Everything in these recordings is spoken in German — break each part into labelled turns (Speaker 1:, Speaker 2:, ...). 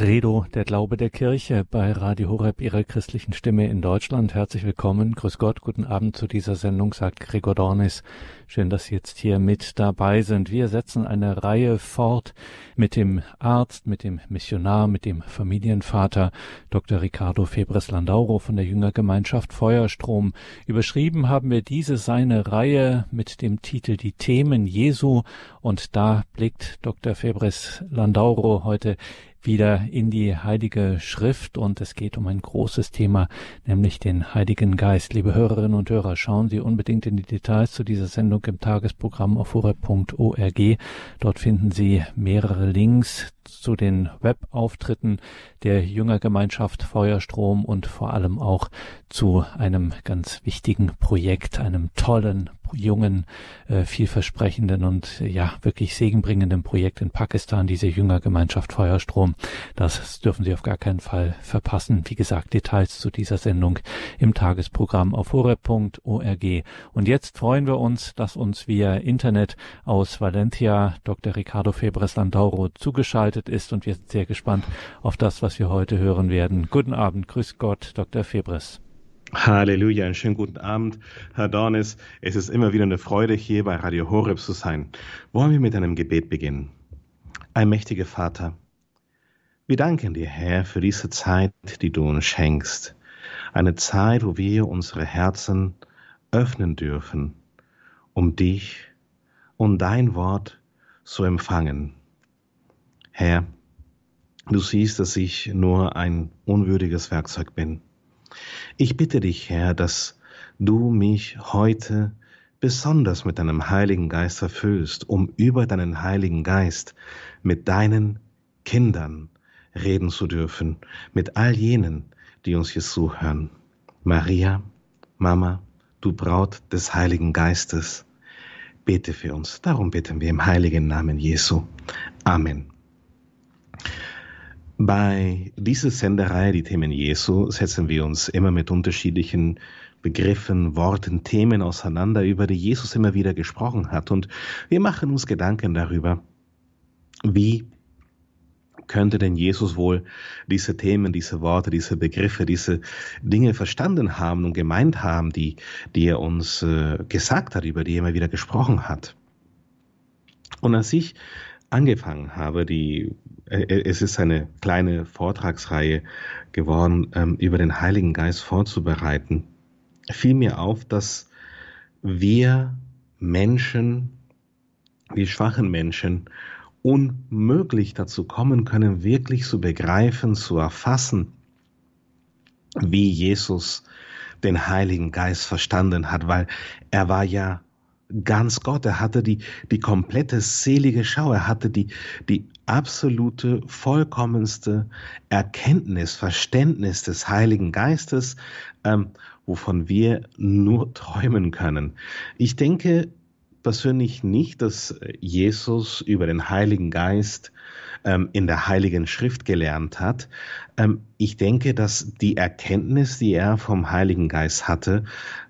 Speaker 1: Credo, der Glaube der Kirche bei Radio Horeb, Ihrer christlichen Stimme in Deutschland. Herzlich willkommen. Grüß Gott, guten Abend zu dieser Sendung, sagt Gregor Dornis. Schön, dass Sie jetzt hier mit dabei sind. Wir setzen eine Reihe fort mit dem Arzt, mit dem Missionar, mit dem Familienvater Dr. Ricardo Febres Landauro von der Jüngergemeinschaft Feuerstrom. Überschrieben haben wir diese seine Reihe mit dem Titel Die Themen Jesu und da blickt Dr. Febres Landauro heute wieder in die Heilige Schrift und es geht um ein großes Thema, nämlich den Heiligen Geist. Liebe Hörerinnen und Hörer, schauen Sie unbedingt in die Details zu dieser Sendung im Tagesprogramm auf horeb.org. Dort finden Sie mehrere Links zu den Webauftritten der Jüngergemeinschaft Feuerstrom und vor allem auch zu einem ganz wichtigen Projekt, einem tollen jungen, äh, vielversprechenden und ja wirklich segenbringenden Projekt in Pakistan, diese Jüngergemeinschaft Feuerstrom. Das dürfen Sie auf gar keinen Fall verpassen. Wie gesagt, Details zu dieser Sendung im Tagesprogramm auf horeb.org. Und jetzt freuen wir uns, dass uns via Internet aus Valencia Dr. Ricardo Febres Landauro zugeschaltet ist und wir sind sehr gespannt auf das, was wir heute hören werden. Guten Abend, grüß Gott, Dr. Febres.
Speaker 2: Halleluja, einen schönen guten Abend, Herr Dornis. Es ist immer wieder eine Freude, hier bei Radio Horeb zu sein. Wollen wir mit einem Gebet beginnen? Ein mächtiger Vater, wir danken dir, Herr, für diese Zeit, die du uns schenkst. Eine Zeit, wo wir unsere Herzen öffnen dürfen, um dich und dein Wort zu empfangen. Herr, du siehst, dass ich nur ein unwürdiges Werkzeug bin. Ich bitte dich, Herr, dass du mich heute besonders mit deinem Heiligen Geist erfüllst, um über deinen Heiligen Geist mit deinen Kindern reden zu dürfen, mit all jenen, die uns hier zuhören. Maria, Mama, du Braut des Heiligen Geistes, bete für uns. Darum beten wir im heiligen Namen Jesu. Amen. Bei dieser Senderei, die Themen Jesu, setzen wir uns immer mit unterschiedlichen Begriffen, Worten, Themen auseinander, über die Jesus immer wieder gesprochen hat. Und wir machen uns Gedanken darüber, wie könnte denn Jesus wohl diese Themen, diese Worte, diese Begriffe, diese Dinge verstanden haben und gemeint haben, die, die er uns äh, gesagt hat, über die er immer wieder gesprochen hat. Und als ich angefangen habe, die es ist eine kleine Vortragsreihe geworden, ähm, über den Heiligen Geist vorzubereiten, fiel mir auf, dass wir Menschen, wir schwachen Menschen, unmöglich dazu kommen können, wirklich zu begreifen, zu erfassen, wie Jesus den Heiligen Geist verstanden hat, weil er war ja ganz Gott. Er hatte die, die komplette selige Schau. Er hatte die, die absolute, vollkommenste Erkenntnis, Verständnis des Heiligen Geistes, ähm, wovon wir nur träumen können. Ich denke persönlich nicht, dass Jesus über den Heiligen Geist ähm, in der Heiligen Schrift gelernt hat. Ähm, ich denke, dass die Erkenntnis, die er vom Heiligen Geist hatte,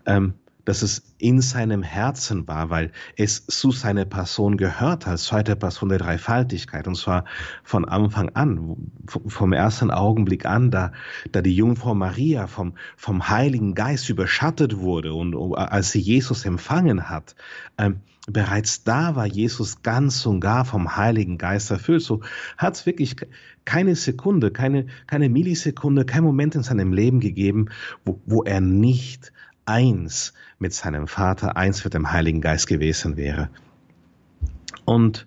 Speaker 2: ähm, dass es in seinem Herzen war, weil es zu seiner Person gehört als zweite Person der Dreifaltigkeit. Und zwar von Anfang an, vom ersten Augenblick an, da, da die Jungfrau Maria vom, vom Heiligen Geist überschattet wurde und als sie Jesus empfangen hat, ähm, bereits da war Jesus ganz und gar vom Heiligen Geist erfüllt. So hat es wirklich keine Sekunde, keine, keine Millisekunde, kein Moment in seinem Leben gegeben, wo, wo er nicht eins mit seinem Vater, eins mit dem Heiligen Geist gewesen wäre. Und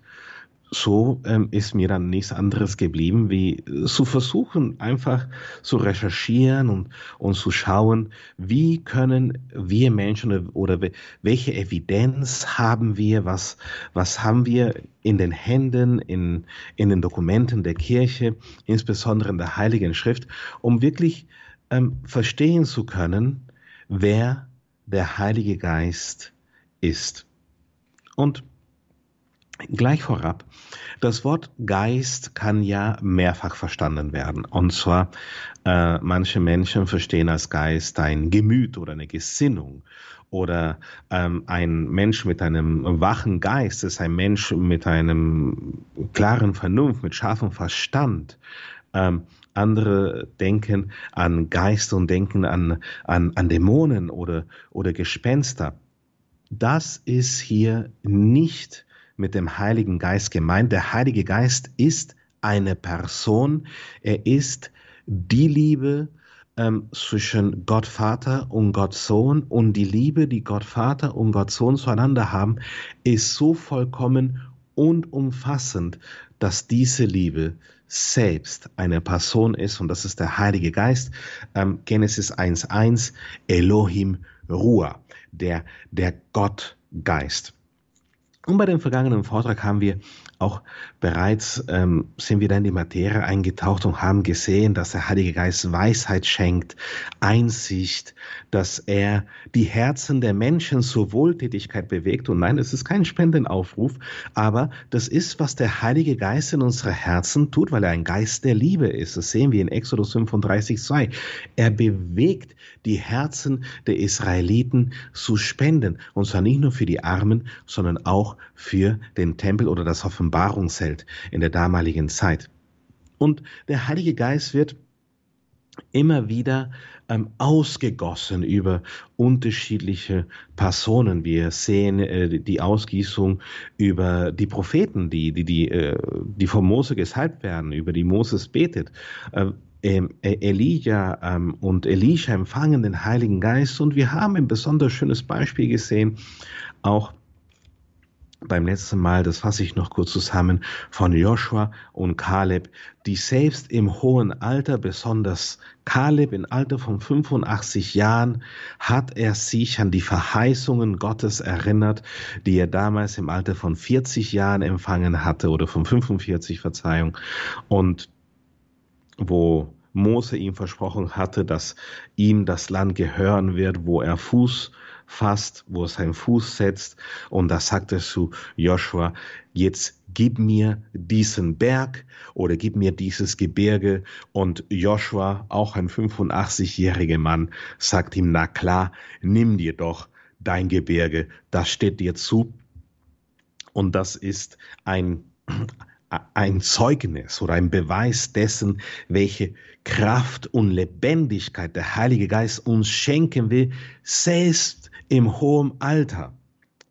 Speaker 2: so ähm, ist mir dann nichts anderes geblieben, wie zu versuchen, einfach zu recherchieren und, und zu schauen, wie können wir Menschen oder welche Evidenz haben wir, was, was haben wir in den Händen, in, in den Dokumenten der Kirche, insbesondere in der Heiligen Schrift, um wirklich ähm, verstehen zu können, wer der Heilige Geist ist. Und Gleich vorab, das Wort Geist kann ja mehrfach verstanden werden. Und zwar, äh, manche Menschen verstehen als Geist ein Gemüt oder eine Gesinnung. Oder ähm, ein Mensch mit einem wachen Geist ist ein Mensch mit einem klaren Vernunft, mit scharfem Verstand. Ähm, andere denken an Geister und denken an, an, an Dämonen oder, oder Gespenster. Das ist hier nicht mit dem Heiligen Geist gemeint. Der Heilige Geist ist eine Person. Er ist die Liebe ähm, zwischen Gott Vater und Gott Sohn. Und die Liebe, die Gott Vater und Gott Sohn zueinander haben, ist so vollkommen und umfassend, dass diese Liebe selbst eine Person ist und das ist der Heilige Geist. Ähm, Genesis 1.1, Elohim Ruah, der, der Gottgeist. Und bei dem vergangenen Vortrag haben wir auch bereits ähm, sind wir dann in die Materie eingetaucht und haben gesehen, dass der Heilige Geist Weisheit schenkt, Einsicht, dass er die Herzen der Menschen zur Wohltätigkeit bewegt. Und nein, es ist kein Spendenaufruf, aber das ist, was der Heilige Geist in unsere Herzen tut, weil er ein Geist der Liebe ist. Das sehen wir in Exodus 35, 2. Er bewegt die Herzen der Israeliten zu spenden. Und zwar nicht nur für die Armen, sondern auch für den Tempel oder das Offenbarung Offenbarungsheld in der damaligen Zeit. Und der Heilige Geist wird immer wieder ähm, ausgegossen über unterschiedliche Personen. Wir sehen äh, die Ausgießung über die Propheten, die, die, die, äh, die von Mose gesalbt werden, über die Moses betet. Äh, Elijah ähm, und Elisha empfangen den Heiligen Geist und wir haben ein besonders schönes Beispiel gesehen, auch beim letzten Mal, das fasse ich noch kurz zusammen, von Joshua und Kaleb, die selbst im hohen Alter, besonders Kaleb im Alter von 85 Jahren, hat er sich an die Verheißungen Gottes erinnert, die er damals im Alter von 40 Jahren empfangen hatte oder von 45, Verzeihung, und wo Mose ihm versprochen hatte, dass ihm das Land gehören wird, wo er Fuß fasst, wo er seinen Fuß setzt. Und da sagt er zu Joshua, jetzt gib mir diesen Berg oder gib mir dieses Gebirge. Und Joshua, auch ein 85-jähriger Mann, sagt ihm, na klar, nimm dir doch dein Gebirge, das steht dir zu. Und das ist ein, ein Zeugnis oder ein Beweis dessen, welche Kraft und Lebendigkeit der Heilige Geist uns schenken will, selbst im hohen Alter.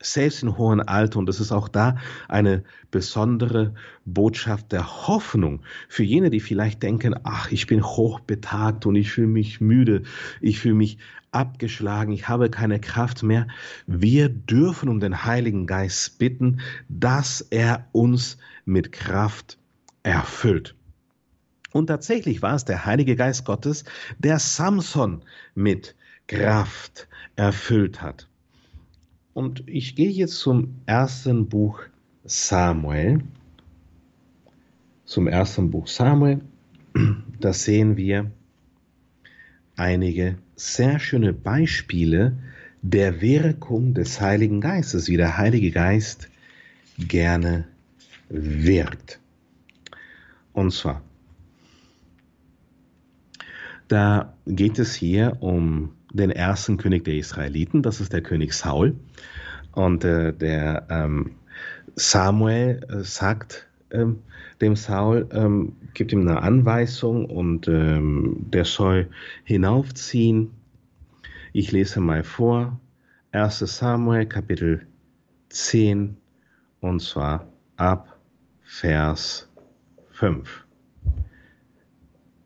Speaker 2: Selbst im hohen Alter. Und das ist auch da eine besondere Botschaft der Hoffnung für jene, die vielleicht denken, ach, ich bin hochbetagt und ich fühle mich müde, ich fühle mich abgeschlagen, ich habe keine Kraft mehr. Wir dürfen um den Heiligen Geist bitten, dass er uns mit Kraft erfüllt. Und tatsächlich war es der Heilige Geist Gottes, der Samson mit Kraft erfüllt hat. Und ich gehe jetzt zum ersten Buch Samuel. Zum ersten Buch Samuel. Da sehen wir einige sehr schöne Beispiele der Wirkung des Heiligen Geistes, wie der Heilige Geist gerne wirkt. Und zwar, da geht es hier um den ersten König der Israeliten, das ist der König Saul. Und äh, der ähm, Samuel äh, sagt ähm, dem Saul, ähm, gibt ihm eine Anweisung und ähm, der soll hinaufziehen. Ich lese mal vor, 1 Samuel Kapitel 10 und zwar ab Vers 5.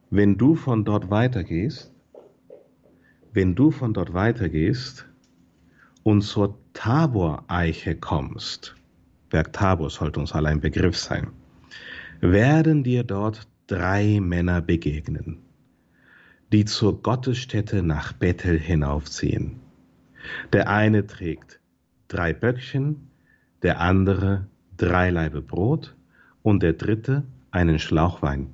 Speaker 2: Wenn du von dort weitergehst, wenn du von dort weitergehst und zur Tabor-Eiche kommst, Berg Tabor sollte uns allein Begriff sein, werden dir dort drei Männer begegnen, die zur Gottesstätte nach Bethel hinaufziehen. Der eine trägt drei Böckchen, der andere drei Laibe Brot und der dritte einen Schlauch Wein.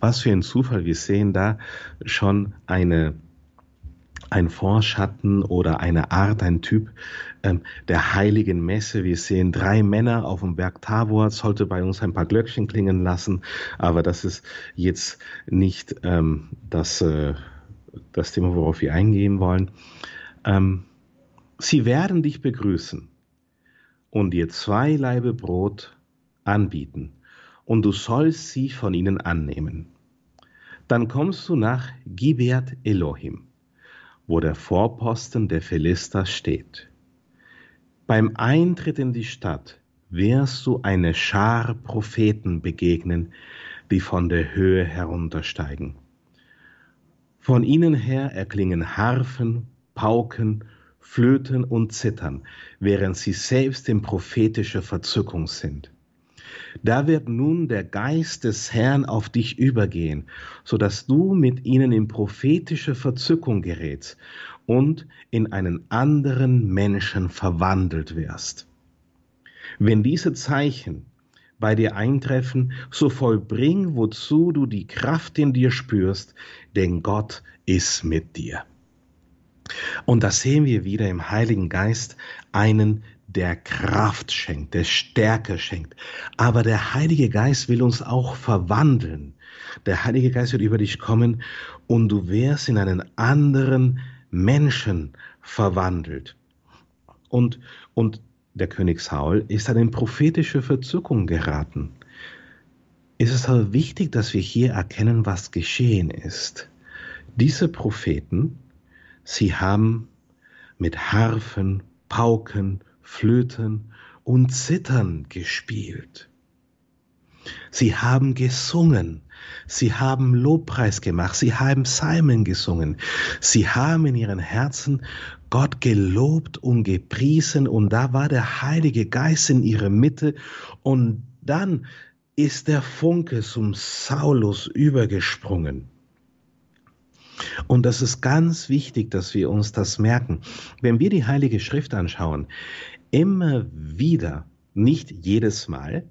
Speaker 2: Was für ein Zufall, wir sehen da schon eine ein Vorschatten oder eine Art, ein Typ ähm, der heiligen Messe. Wir sehen drei Männer auf dem Berg Tabor, sollte bei uns ein paar Glöckchen klingen lassen, aber das ist jetzt nicht ähm, das, äh, das Thema, worauf wir eingehen wollen. Ähm, sie werden dich begrüßen und dir zwei Laibe Brot anbieten und du sollst sie von ihnen annehmen. Dann kommst du nach Gibeat Elohim, wo der Vorposten der Philister steht. Beim Eintritt in die Stadt wirst du eine Schar Propheten begegnen, die von der Höhe heruntersteigen. Von ihnen her erklingen Harfen, Pauken, Flöten und Zittern, während sie selbst in prophetischer Verzückung sind. Da wird nun der Geist des Herrn auf dich übergehen, so dass du mit ihnen in prophetische Verzückung gerätst und in einen anderen Menschen verwandelt wirst. Wenn diese Zeichen bei dir eintreffen, so vollbring, wozu du die Kraft in dir spürst, denn Gott ist mit dir. Und da sehen wir wieder im Heiligen Geist einen, der Kraft schenkt, der Stärke schenkt. Aber der Heilige Geist will uns auch verwandeln. Der Heilige Geist wird über dich kommen und du wirst in einen anderen Menschen verwandelt. Und, und der König Saul ist dann in prophetische Verzückung geraten. Es ist aber wichtig, dass wir hier erkennen, was geschehen ist. Diese Propheten, sie haben mit Harfen, Pauken, Flöten und Zittern gespielt. Sie haben gesungen, sie haben Lobpreis gemacht, sie haben Psalmen gesungen, sie haben in ihren Herzen Gott gelobt und gepriesen und da war der Heilige Geist in ihrer Mitte und dann ist der Funke zum Saulus übergesprungen. Und das ist ganz wichtig, dass wir uns das merken. Wenn wir die Heilige Schrift anschauen, immer wieder, nicht jedes Mal,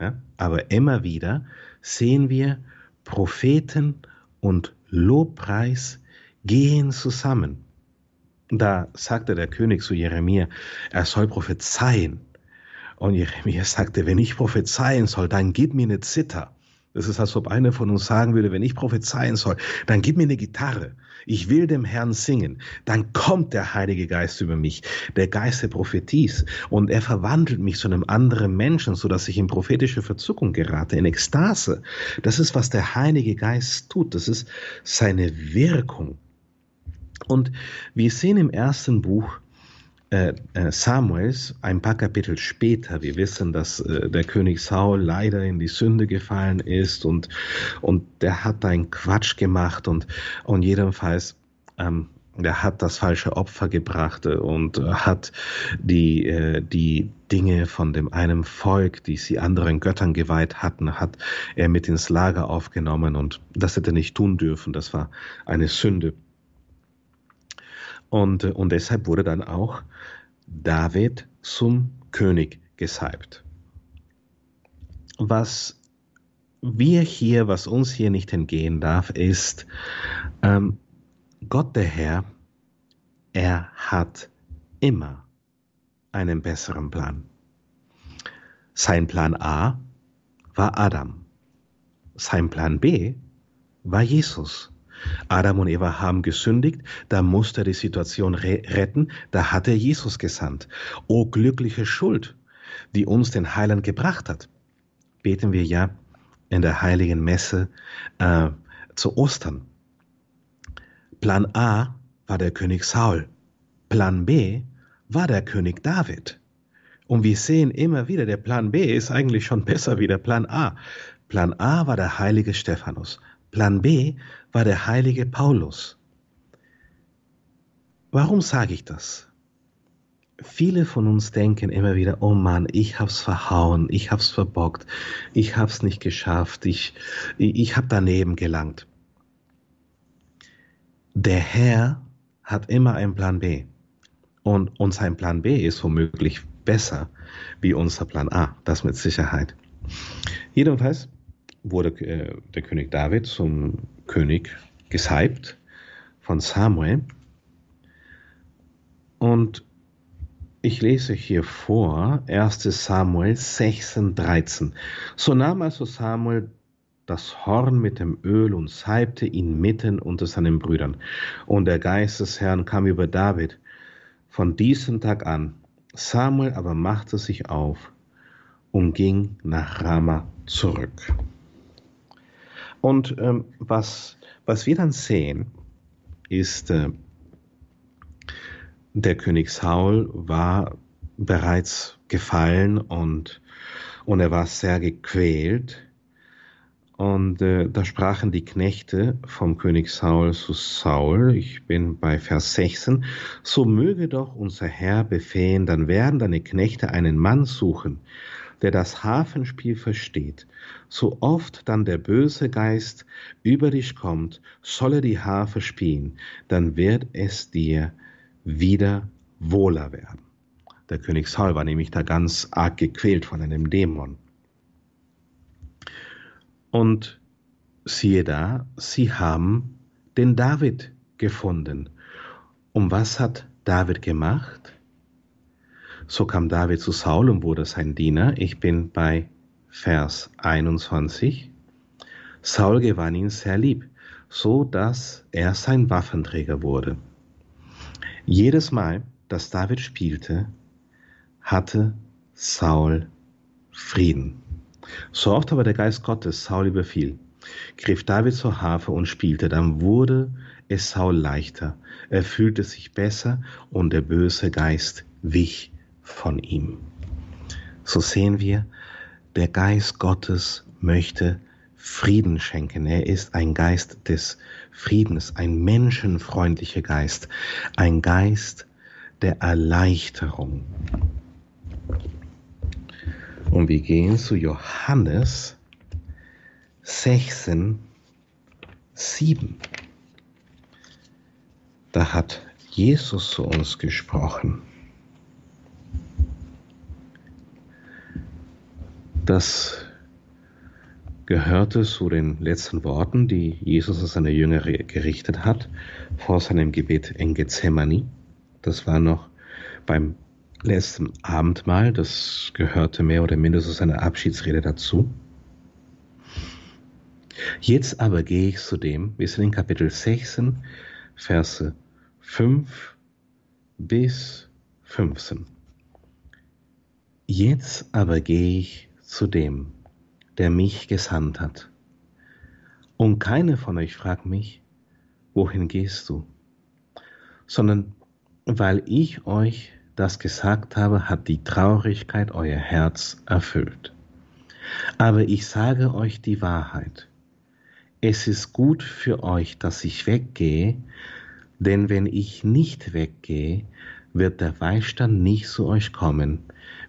Speaker 2: ja, aber immer wieder sehen wir Propheten und Lobpreis gehen zusammen. Da sagte der König zu Jeremia, er soll prophezeien. Und Jeremia sagte, wenn ich prophezeien soll, dann gib mir eine Zither. Das ist, als ob einer von uns sagen würde, wenn ich prophezeien soll, dann gib mir eine Gitarre. Ich will dem Herrn singen. Dann kommt der Heilige Geist über mich, der Geist der Propheties, und er verwandelt mich zu einem anderen Menschen, so dass ich in prophetische Verzückung gerate, in Ekstase. Das ist, was der Heilige Geist tut. Das ist seine Wirkung. Und wir sehen im ersten Buch Samuels, ein paar Kapitel später, wir wissen, dass äh, der König Saul leider in die Sünde gefallen ist und, und der hat einen Quatsch gemacht und, und jedenfalls, ähm, der hat das falsche Opfer gebracht und hat die, äh, die Dinge von dem einen Volk, die sie anderen Göttern geweiht hatten, hat er mit ins Lager aufgenommen und das hätte er nicht tun dürfen. Das war eine Sünde. Und, und deshalb wurde dann auch David zum König gesalbt. Was wir hier, was uns hier nicht entgehen darf, ist, ähm, Gott der Herr, er hat immer einen besseren Plan. Sein Plan A war Adam. Sein Plan B war Jesus. Adam und Eva haben gesündigt, da musste er die Situation re retten, da hat er Jesus gesandt. O glückliche Schuld, die uns den Heiland gebracht hat. Beten wir ja in der heiligen Messe äh, zu Ostern. Plan A war der König Saul. Plan B war der König David. Und wir sehen immer wieder, der Plan B ist eigentlich schon besser wie der Plan A. Plan A war der heilige Stephanus. Plan B war der heilige Paulus. Warum sage ich das? Viele von uns denken immer wieder, oh Mann, ich hab's verhauen, ich hab's verbockt, ich hab's nicht geschafft, ich, ich hab daneben gelangt. Der Herr hat immer einen Plan B. Und, und sein Plan B ist womöglich besser wie unser Plan A, das mit Sicherheit. Jedenfalls, wurde äh, der König David zum König gesalbt von Samuel. Und ich lese hier vor 1 Samuel 16, 13. So nahm also Samuel das Horn mit dem Öl und salbte ihn mitten unter seinen Brüdern. Und der Geist des Herrn kam über David von diesem Tag an. Samuel aber machte sich auf und ging nach Rama zurück. Und ähm, was was wir dann sehen, ist, äh, der König Saul war bereits gefallen und, und er war sehr gequält. Und äh, da sprachen die Knechte vom König Saul zu Saul, ich bin bei Vers 16, so möge doch unser Herr befehlen, dann werden deine Knechte einen Mann suchen, der das Hafenspiel versteht. So oft dann der böse Geist über dich kommt, solle die Harfe spielen, dann wird es dir wieder wohler werden. Der König Saul war nämlich da ganz arg gequält von einem Dämon. Und siehe da, sie haben den David gefunden. Und was hat David gemacht? So kam David zu Saul und wurde sein Diener. Ich bin bei Vers 21. Saul gewann ihn sehr lieb, so dass er sein Waffenträger wurde. Jedes Mal, dass David spielte, hatte Saul Frieden. So oft aber der Geist Gottes Saul überfiel, griff David zur Harfe und spielte, dann wurde es Saul leichter, er fühlte sich besser und der böse Geist wich von ihm. So sehen wir, der Geist Gottes möchte Frieden schenken. Er ist ein Geist des Friedens, ein menschenfreundlicher Geist, ein Geist der Erleichterung. Und wir gehen zu Johannes 16, 7. Da hat Jesus zu uns gesprochen. Das gehörte zu den letzten Worten, die Jesus an seine Jünger gerichtet hat vor seinem Gebet in Gethsemane. Das war noch beim letzten Abendmahl. Das gehörte mehr oder minder zu seiner Abschiedsrede dazu. Jetzt aber gehe ich zu dem, wir sind in Kapitel 16, Verse 5 bis 15. Jetzt aber gehe ich zu dem, der mich gesandt hat. Und keiner von euch fragt mich, wohin gehst du? Sondern weil ich euch das gesagt habe, hat die Traurigkeit euer Herz erfüllt. Aber ich sage euch die Wahrheit. Es ist gut für euch, dass ich weggehe, denn wenn ich nicht weggehe, wird der Beistand nicht zu euch kommen.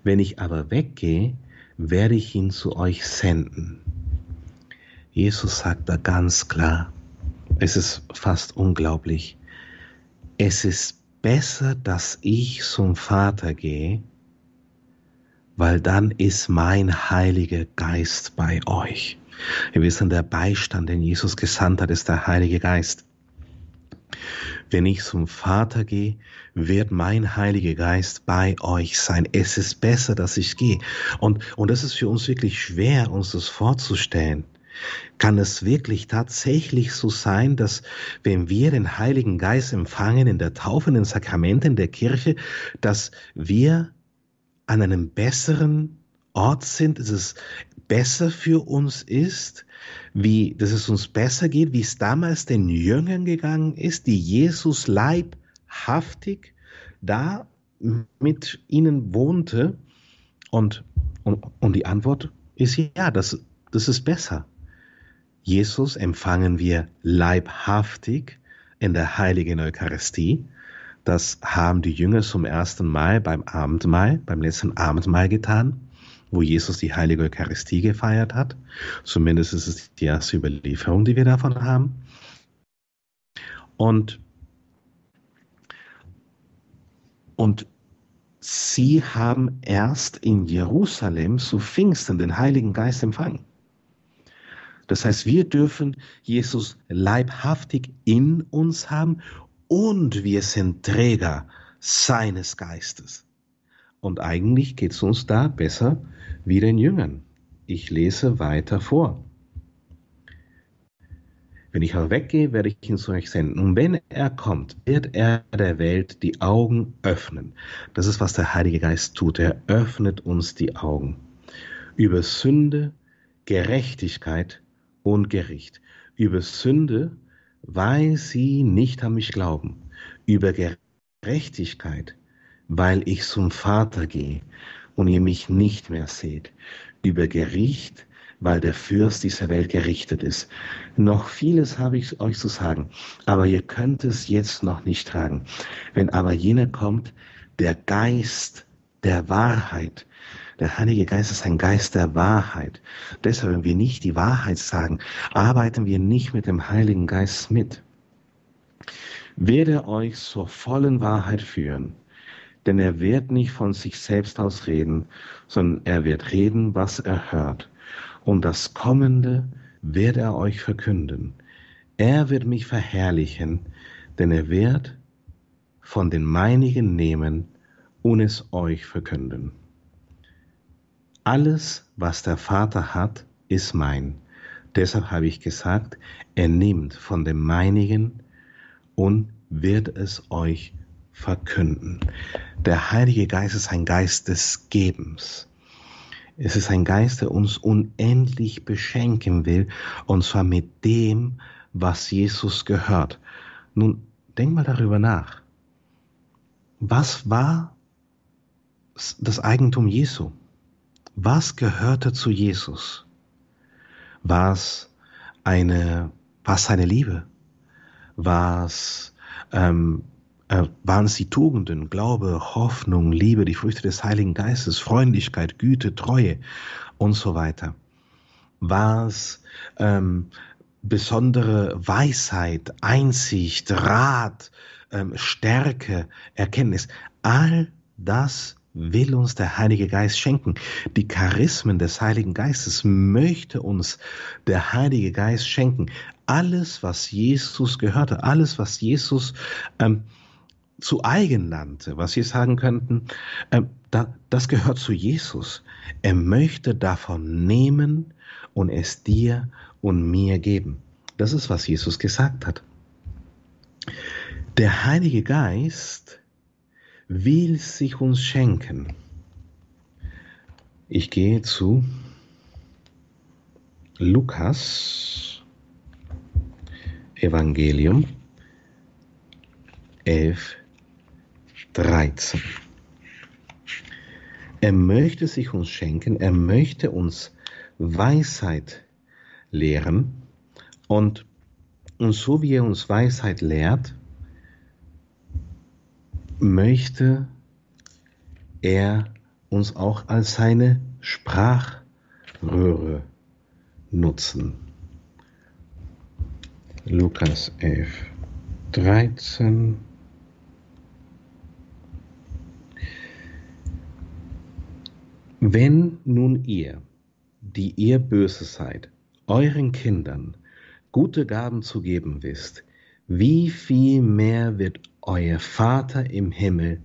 Speaker 2: Wenn ich aber weggehe, werde ich ihn zu euch senden. Jesus sagt da ganz klar, es ist fast unglaublich, es ist besser, dass ich zum Vater gehe, weil dann ist mein Heiliger Geist bei euch. Wir wissen, der Beistand, den Jesus gesandt hat, ist der Heilige Geist. Wenn ich zum Vater gehe, wird mein Heiliger Geist bei euch sein. Es ist besser, dass ich gehe. Und, und das ist für uns wirklich schwer, uns das vorzustellen. Kann es wirklich tatsächlich so sein, dass wenn wir den Heiligen Geist empfangen in der Taufe, in den Sakramenten der Kirche, dass wir an einem besseren Ort sind, dass es besser für uns ist, wie, dass es uns besser geht, wie es damals den Jüngern gegangen ist, die Jesus leibhaftig da mit ihnen wohnte? Und, und, und die Antwort ist ja, das, das ist besser. Jesus empfangen wir leibhaftig in der heiligen Eucharistie. Das haben die Jünger zum ersten Mal beim Abendmahl, beim letzten Abendmahl getan wo Jesus die heilige Eucharistie gefeiert hat. Zumindest ist es die erste Überlieferung, die wir davon haben. Und, und sie haben erst in Jerusalem zu Pfingsten den Heiligen Geist empfangen. Das heißt, wir dürfen Jesus leibhaftig in uns haben und wir sind Träger seines Geistes. Und eigentlich geht es uns da besser wie den Jüngern. Ich lese weiter vor. Wenn ich aber weggehe, werde ich ihn zu euch senden. Und wenn er kommt, wird er der Welt die Augen öffnen. Das ist, was der Heilige Geist tut. Er öffnet uns die Augen. Über Sünde, Gerechtigkeit und Gericht. Über Sünde, weil sie nicht an mich glauben. Über Gerechtigkeit, weil ich zum Vater gehe und ihr mich nicht mehr seht. Über Gericht, weil der Fürst dieser Welt gerichtet ist. Noch vieles habe ich euch zu sagen, aber ihr könnt es jetzt noch nicht tragen. Wenn aber jener kommt, der Geist der Wahrheit, der Heilige Geist ist ein Geist der Wahrheit. Deshalb, wenn wir nicht die Wahrheit sagen, arbeiten wir nicht mit dem Heiligen Geist mit. Werde euch zur vollen Wahrheit führen, denn er wird nicht von sich selbst aus reden, sondern er wird reden, was er hört. Und das Kommende wird er euch verkünden. Er wird mich verherrlichen, denn er wird von den meinigen nehmen und es euch verkünden. Alles, was der Vater hat, ist mein. Deshalb habe ich gesagt, er nimmt von dem meinigen und wird es euch verkünden. Der Heilige Geist ist ein Geist des Gebens. Es ist ein Geist, der uns unendlich beschenken will, und zwar mit dem, was Jesus gehört. Nun, denk mal darüber nach. Was war das Eigentum Jesu? Was gehörte zu Jesus? War es eine, war es seine Liebe? War es, ähm, äh, waren es die Tugenden, Glaube, Hoffnung, Liebe, die Früchte des Heiligen Geistes, Freundlichkeit, Güte, Treue und so weiter? War es ähm, besondere Weisheit, Einsicht, Rat, ähm, Stärke, Erkenntnis? All das will uns der Heilige Geist schenken. Die Charismen des Heiligen Geistes möchte uns der Heilige Geist schenken. Alles, was Jesus gehörte, alles, was Jesus ähm, zu eigen nannte, was wir sagen könnten, äh, da, das gehört zu Jesus. Er möchte davon nehmen und es dir und mir geben. Das ist, was Jesus gesagt hat. Der Heilige Geist will sich uns schenken. Ich gehe zu Lukas Evangelium 11, 13. Er möchte sich uns schenken, er möchte uns Weisheit lehren und, und so wie er uns Weisheit lehrt, möchte er uns auch als seine Sprachröhre nutzen. Lukas 11, 13. Wenn nun ihr, die ihr böse seid, euren Kindern gute Gaben zu geben wisst, wie viel mehr wird euer Vater im Himmel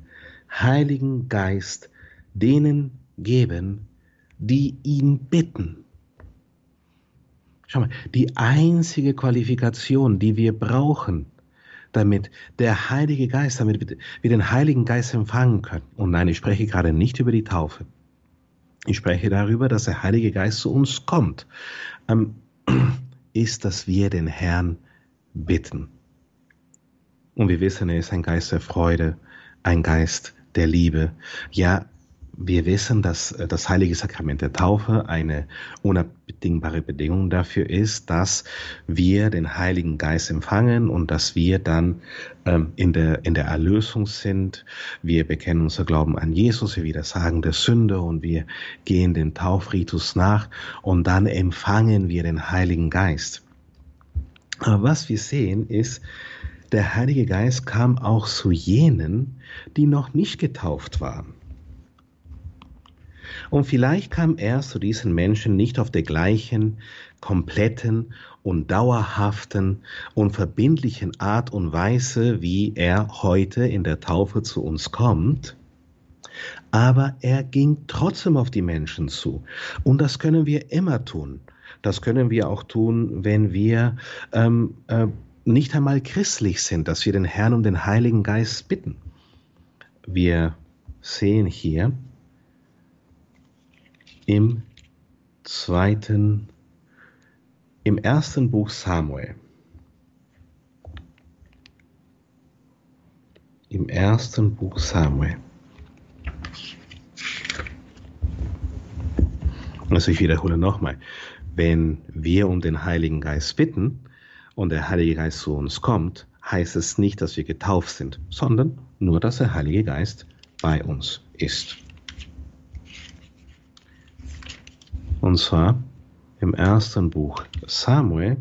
Speaker 2: Heiligen Geist denen geben, die ihn bitten. Schau mal, die einzige Qualifikation, die wir brauchen, damit der Heilige Geist, damit wir den Heiligen Geist empfangen können. Und nein, ich spreche gerade nicht über die Taufe. Ich spreche darüber, dass der Heilige Geist zu uns kommt, ähm, ist, dass wir den Herrn bitten. Und wir wissen, er ist ein Geist der Freude, ein Geist der Liebe. Ja, wir wissen, dass äh, das heilige Sakrament der Taufe eine unabdingbare Bedingung dafür ist, dass wir den Heiligen Geist empfangen und dass wir dann ähm, in, der, in der Erlösung sind. Wir bekennen unser Glauben an Jesus, wir widersagen der Sünde und wir gehen den Taufritus nach und dann empfangen wir den Heiligen Geist. Aber was wir sehen ist, der Heilige Geist kam auch zu jenen, die noch nicht getauft waren. Und vielleicht kam er zu diesen Menschen nicht auf der gleichen, kompletten und dauerhaften und verbindlichen Art und Weise, wie er heute in der Taufe zu uns kommt, aber er ging trotzdem auf die Menschen zu. Und das können wir immer tun. Das können wir auch tun, wenn wir ähm, äh, nicht einmal christlich sind, dass wir den Herrn um den Heiligen Geist bitten. Wir sehen hier im zweiten, im ersten Buch Samuel. Im ersten Buch Samuel. Also ich wiederhole nochmal, wenn wir um den Heiligen Geist bitten und der Heilige Geist zu uns kommt, heißt es nicht, dass wir getauft sind, sondern nur, dass der Heilige Geist bei uns ist. Und zwar im ersten Buch Samuel,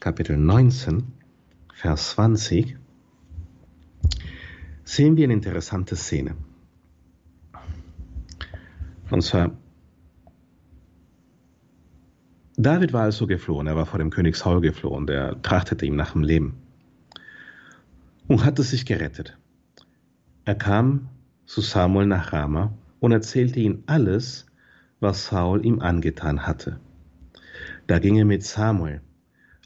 Speaker 2: Kapitel 19, Vers 20, sehen wir eine interessante Szene. Und zwar, David war also geflohen, er war vor dem König Saul geflohen, der trachtete ihm nach dem Leben und hatte sich gerettet. Er kam zu Samuel nach Rama und erzählte ihm alles, was Saul ihm angetan hatte. Da ging er mit Samuel,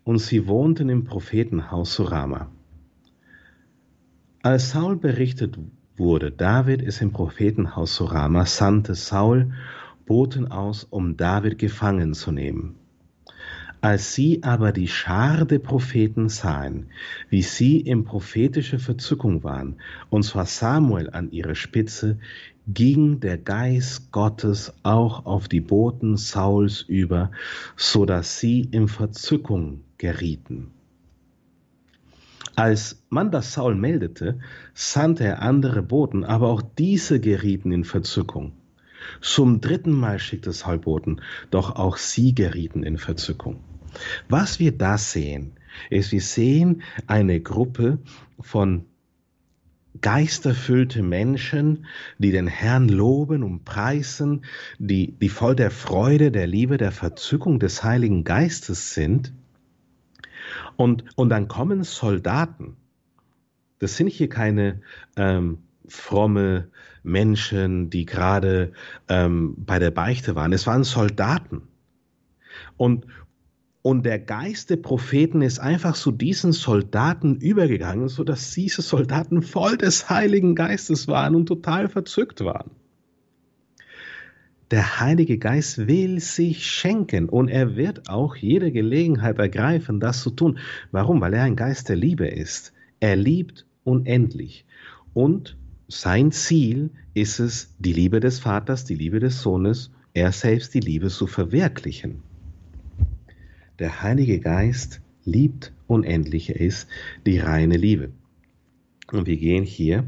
Speaker 2: und sie wohnten im Prophetenhaus zu Rama. Als Saul berichtet wurde, David ist im Prophetenhaus zu Rama, sandte Saul Boten aus, um David gefangen zu nehmen. Als sie aber die Schar der Propheten sahen, wie sie in prophetischer Verzückung waren, und zwar Samuel an ihrer Spitze, ging der Geist Gottes auch auf die Boten Sauls über, so dass sie in Verzückung gerieten. Als man das Saul meldete, sandte er andere Boten, aber auch diese gerieten in Verzückung. Zum dritten Mal schickte Saul Boten, doch auch sie gerieten in Verzückung. Was wir da sehen, ist, wir sehen eine Gruppe von geisterfüllte Menschen, die den Herrn loben und preisen, die, die voll der Freude, der Liebe, der Verzückung des Heiligen Geistes sind. Und, und dann kommen Soldaten. Das sind hier keine ähm, fromme Menschen, die gerade ähm, bei der Beichte waren. Es waren Soldaten. Und, und der Geist der Propheten ist einfach zu diesen Soldaten übergegangen, sodass diese Soldaten voll des Heiligen Geistes waren und total verzückt waren. Der Heilige Geist will sich schenken und er wird auch jede Gelegenheit ergreifen, das zu tun. Warum? Weil er ein Geist der Liebe ist. Er liebt unendlich. Und sein Ziel ist es, die Liebe des Vaters, die Liebe des Sohnes, er selbst die Liebe zu verwirklichen. Der Heilige Geist liebt unendlich, er ist die reine Liebe. Und wir gehen hier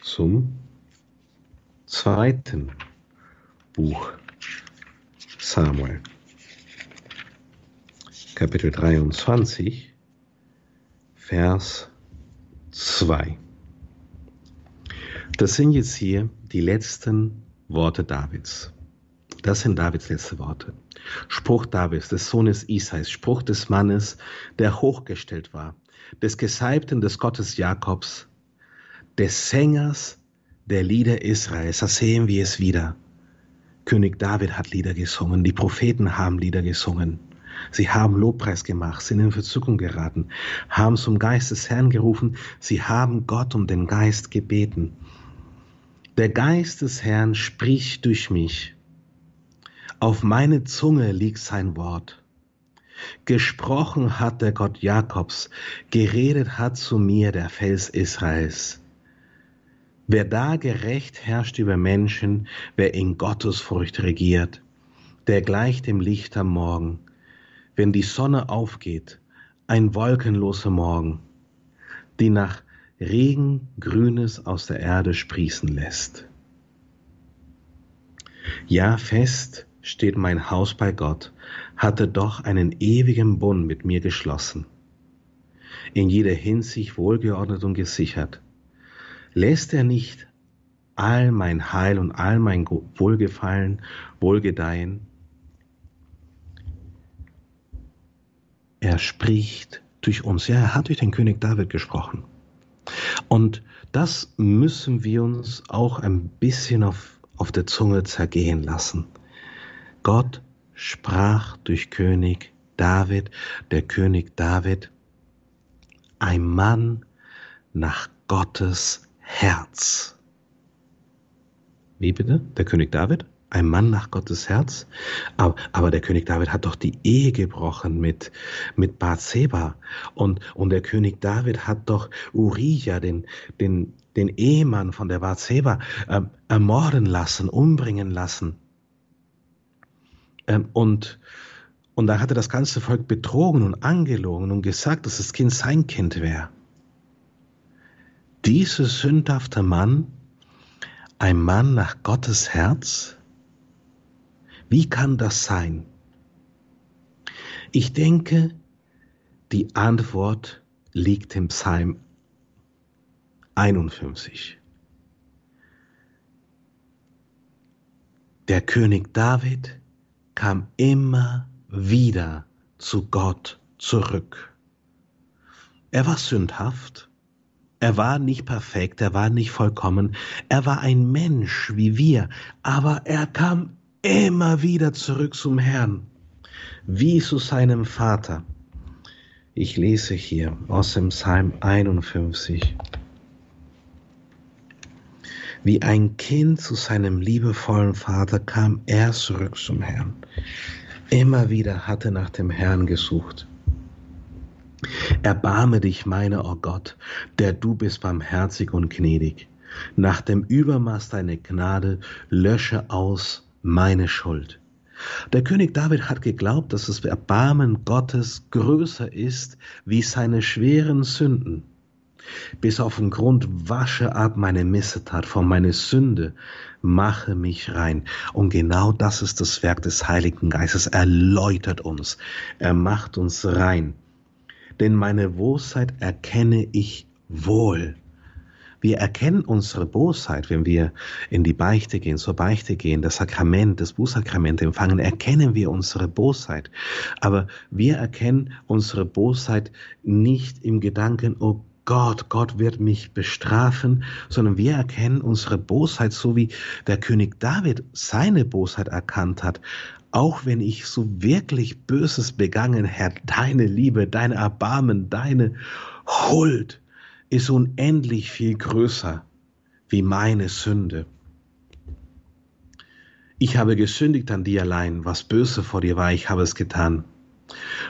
Speaker 2: zum zweiten Buch Samuel, Kapitel 23, Vers 2. Das sind jetzt hier die letzten Worte Davids. Das sind Davids letzte Worte. Spruch Davids, des Sohnes Isais, Spruch des Mannes, der hochgestellt war, des Gesalbten des Gottes Jakobs, des Sängers der Lieder Israels. Da sehen wir es wieder. König David hat Lieder gesungen, die Propheten haben Lieder gesungen. Sie haben Lobpreis gemacht, sind in Verzückung geraten, haben zum Geist des Herrn gerufen, sie haben Gott um den Geist gebeten. Der Geist des Herrn spricht durch mich. Auf meine Zunge liegt sein Wort. Gesprochen hat der Gott Jakobs, geredet hat zu mir der Fels Israels. Wer da gerecht herrscht über Menschen, wer in Gottesfurcht regiert, der gleicht dem Licht am Morgen, wenn die Sonne aufgeht, ein wolkenloser Morgen, die nach Regen Grünes aus der Erde sprießen lässt. Ja, fest steht mein Haus bei Gott, hatte doch einen ewigen Bund mit mir geschlossen, in jeder Hinsicht wohlgeordnet und gesichert. Lässt er nicht all mein Heil und all mein Wohlgefallen, Wohlgedeihen? Er spricht durch uns. Ja, er hat durch den König David gesprochen. Und das müssen wir uns auch ein bisschen auf, auf der Zunge zergehen lassen. Gott sprach durch König David, der König David, ein Mann nach Gottes Herz. Wie bitte? Der König David? ein Mann nach Gottes Herz. Aber, aber, der König David hat doch die Ehe gebrochen mit, mit Bathseba. Und, und der König David hat doch Uriah, den, den, den Ehemann von der Bathseba, ähm, ermorden lassen, umbringen lassen. Ähm, und, und da hatte das ganze Volk betrogen und angelogen und gesagt, dass das Kind sein Kind wäre. Dieser sündhafte Mann, ein Mann nach Gottes Herz, wie kann das sein? Ich denke, die Antwort liegt im Psalm 51. Der König David kam immer wieder zu Gott zurück. Er war sündhaft, er war nicht perfekt, er war nicht vollkommen, er war ein Mensch wie wir, aber er kam immer wieder zurück zum Herrn, wie zu seinem Vater. Ich lese hier aus dem Psalm 51. Wie ein Kind zu seinem liebevollen Vater kam er zurück zum Herrn. Immer wieder hatte nach dem Herrn gesucht. Erbarme dich meiner, o oh Gott, der du bist barmherzig und gnädig. Nach dem Übermaß deiner Gnade lösche aus meine Schuld. Der König David hat geglaubt, dass das Erbarmen Gottes größer ist wie seine schweren Sünden. Bis auf den Grund wasche ab meine Missetat von meiner Sünde, mache mich rein. Und genau das ist das Werk des Heiligen Geistes. Er läutert uns, er macht uns rein. Denn meine Bosheit erkenne ich wohl. Wir erkennen unsere Bosheit, wenn wir in die Beichte gehen, zur Beichte gehen, das Sakrament, das Bußsakrament empfangen, erkennen wir unsere Bosheit. Aber wir erkennen unsere Bosheit nicht im Gedanken, oh Gott, Gott wird mich bestrafen, sondern wir erkennen unsere Bosheit, so wie der König David seine Bosheit erkannt hat. Auch wenn ich so wirklich Böses begangen, Herr, deine Liebe, dein Erbarmen, deine Huld ist unendlich viel größer wie meine Sünde. Ich habe gesündigt an dir allein, was böse vor dir war, ich habe es getan.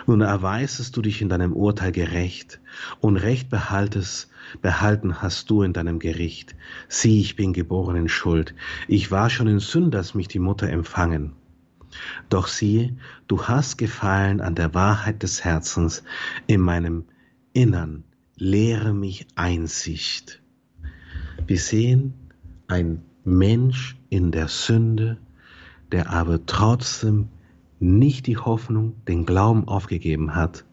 Speaker 2: Nun erweisest du dich in deinem Urteil gerecht und Recht behaltest, behalten hast du in deinem Gericht. Sieh, ich bin geboren in Schuld. Ich war schon in Sünde, als mich die Mutter empfangen. Doch siehe, du hast gefallen an der Wahrheit des Herzens in meinem Innern lehre mich Einsicht. Wir sehen ein Mensch in der Sünde, der aber trotzdem nicht die Hoffnung, den Glauben aufgegeben hat.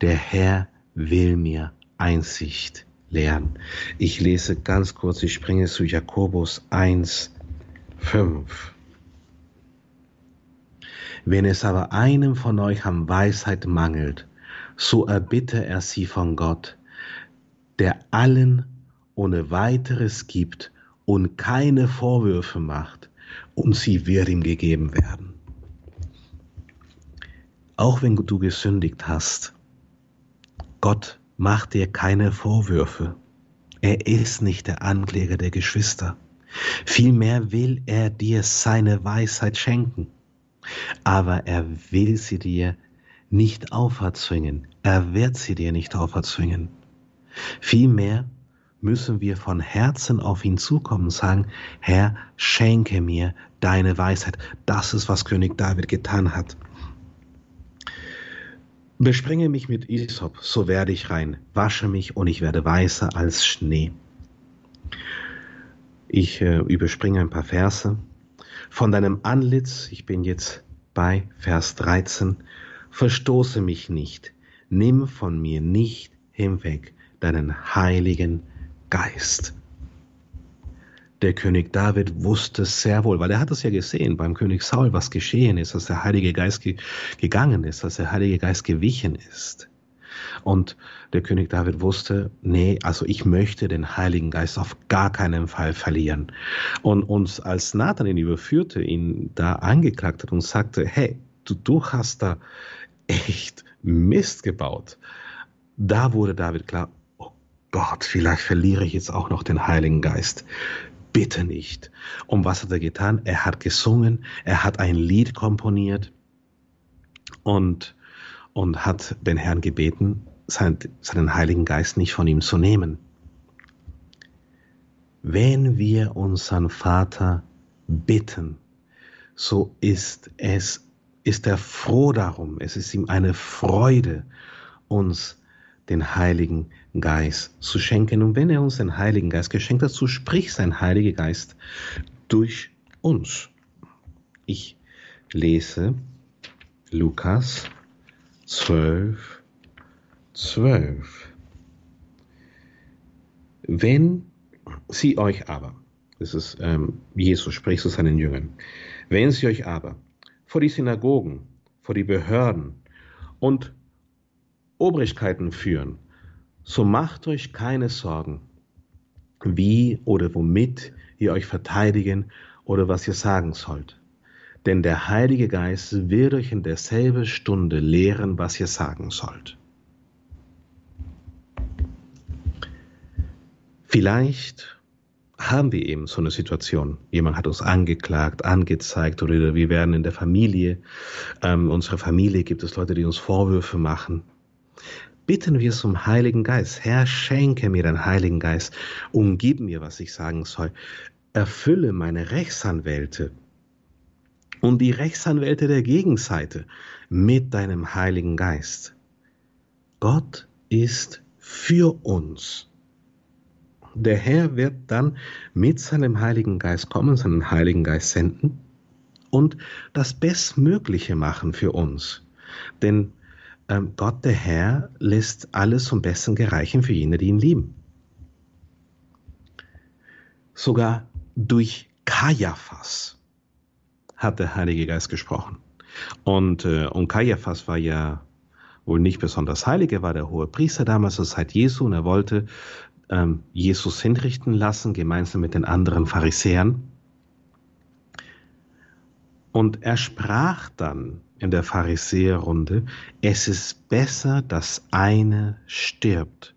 Speaker 2: Der Herr will mir Einsicht lehren. Ich lese ganz kurz, ich springe zu Jakobus 1, 5. Wenn es aber einem von euch an Weisheit mangelt, so erbitte er sie von Gott, der allen ohne weiteres gibt und keine Vorwürfe macht, und sie wird ihm gegeben werden. Auch wenn du gesündigt hast, Gott macht dir keine Vorwürfe. Er ist nicht der Ankläger der Geschwister. Vielmehr will er dir seine Weisheit schenken. Aber er will sie dir nicht auferzwingen. Er wird sie dir nicht auferzwingen. Vielmehr müssen wir von Herzen auf ihn zukommen und sagen, Herr, schenke mir deine Weisheit. Das ist, was König David getan hat. Bespringe mich mit Isop, so werde ich rein. Wasche mich und ich werde weißer als Schnee. Ich äh, überspringe ein paar Verse. Von deinem Antlitz, ich bin jetzt bei Vers 13, verstoße mich nicht, nimm von mir nicht hinweg deinen heiligen Geist. Der König David wusste sehr wohl, weil er hat es ja gesehen beim König Saul, was geschehen ist, dass der Heilige Geist ge gegangen ist, dass der Heilige Geist gewichen ist. Und der König David wusste, nee, also ich möchte den Heiligen Geist auf gar keinen Fall verlieren. Und uns als Nathan ihn überführte, ihn da angeklagt hat und sagte, hey, du, du hast da echt Mist gebaut. Da wurde David klar, oh Gott, vielleicht verliere ich jetzt auch noch den Heiligen Geist. Bitte nicht. Und was hat er getan? Er hat gesungen, er hat ein Lied komponiert und, und hat den Herrn gebeten, seinen, seinen Heiligen Geist nicht von ihm zu nehmen. Wenn wir unseren Vater bitten, so ist es, ist er froh darum, es ist ihm eine Freude, uns den Heiligen Geist zu schenken. Und wenn er uns den Heiligen Geist geschenkt hat, so spricht sein Heiliger Geist durch uns. Ich lese Lukas 12, 12. Wenn sie euch aber, das ist ähm, Jesus spricht zu seinen Jüngern, wenn sie euch aber vor die Synagogen, vor die Behörden und Obrigkeiten führen, so macht euch keine Sorgen, wie oder womit ihr euch verteidigen oder was ihr sagen sollt. Denn der Heilige Geist wird euch in derselben Stunde lehren, was ihr sagen sollt. Vielleicht haben wir eben so eine Situation. Jemand hat uns angeklagt, angezeigt oder wir werden in der Familie, ähm, unsere Familie gibt es Leute, die uns Vorwürfe machen bitten wir zum Heiligen Geist. Herr, schenke mir den Heiligen Geist. Umgib mir, was ich sagen soll. Erfülle meine Rechtsanwälte und die Rechtsanwälte der Gegenseite mit deinem Heiligen Geist. Gott ist für uns. Der Herr wird dann mit seinem Heiligen Geist kommen, seinen Heiligen Geist senden und das Bestmögliche machen für uns. Denn ähm, Gott der Herr lässt alles zum Besten gereichen für jene, die ihn lieben. Sogar durch Kajafas hat der Heilige Geist gesprochen. Und, äh, und Kajafas war ja wohl nicht besonders heilig, er war der hohe Priester damals zur Zeit Jesu und er wollte ähm, Jesus hinrichten lassen, gemeinsam mit den anderen Pharisäern. Und er sprach dann in der Pharisäerrunde, es ist besser, dass eine stirbt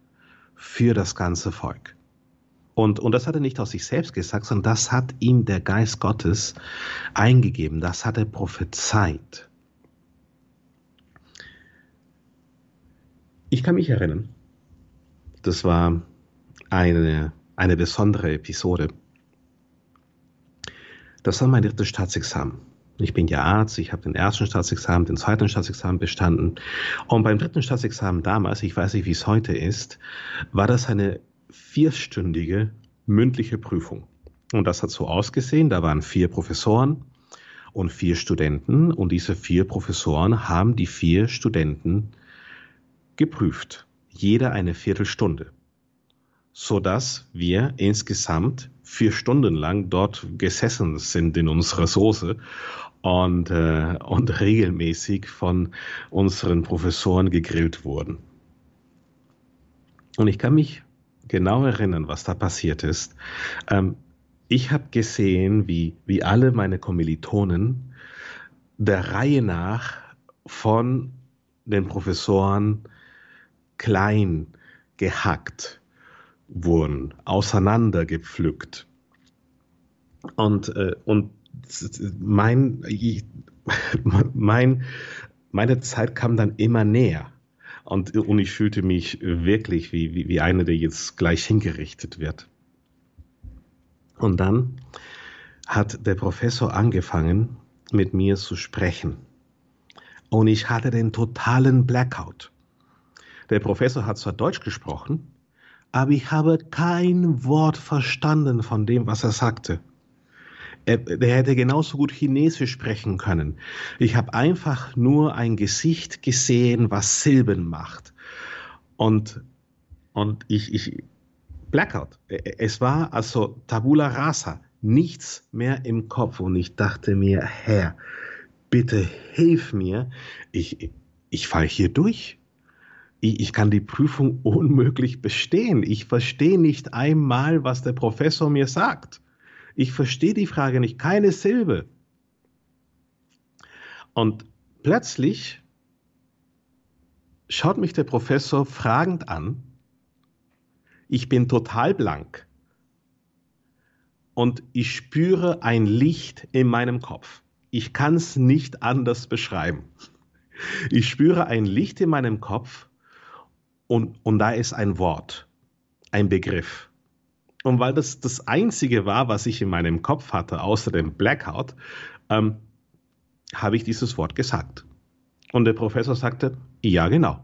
Speaker 2: für das ganze Volk. Und, und das hat er nicht aus sich selbst gesagt, sondern das hat ihm der Geist Gottes eingegeben, das hat er prophezeit. Ich kann mich erinnern, das war eine, eine besondere Episode. Das war mein drittes Staatsexamen. Ich bin ja Arzt, ich habe den ersten Staatsexamen, den zweiten Staatsexamen bestanden. Und beim dritten Staatsexamen damals, ich weiß nicht, wie es heute ist, war das eine vierstündige mündliche Prüfung. Und das hat so ausgesehen, da waren vier Professoren und vier Studenten und diese vier Professoren haben die vier Studenten geprüft. Jeder eine Viertelstunde. Sodass wir insgesamt vier Stunden lang dort gesessen sind in unserer Soße und, äh, und regelmäßig von unseren Professoren gegrillt wurden. Und ich kann mich genau erinnern, was da passiert ist. Ähm, ich habe gesehen, wie, wie alle meine Kommilitonen der Reihe nach von den Professoren klein gehackt wurden, auseinandergepflückt. Und, äh, und mein, mein, meine Zeit kam dann immer näher. Und, und ich fühlte mich wirklich wie, wie, wie einer, der jetzt gleich hingerichtet wird. Und dann hat der Professor angefangen, mit mir zu sprechen. Und ich hatte den totalen Blackout. Der Professor hat zwar Deutsch gesprochen, aber ich habe kein Wort verstanden von dem, was er sagte. Er, er hätte genauso gut Chinesisch sprechen können. Ich habe einfach nur ein Gesicht gesehen, was Silben macht. Und, und ich, ich, Blackout. Es war also Tabula rasa, nichts mehr im Kopf. Und ich dachte mir, Herr, bitte hilf mir. Ich, ich falle hier durch. Ich, ich kann die Prüfung unmöglich bestehen. Ich verstehe nicht einmal, was der Professor mir sagt. Ich verstehe die Frage nicht, keine Silbe. Und plötzlich schaut mich der Professor fragend an. Ich bin total blank. und ich spüre ein Licht in meinem Kopf. Ich kann es nicht anders beschreiben. Ich spüre ein Licht in meinem Kopf und, und da ist ein Wort, ein Begriff. Und weil das das Einzige war, was ich in meinem Kopf hatte, außer dem Blackout, ähm, habe ich dieses Wort gesagt. Und der Professor sagte, ja genau.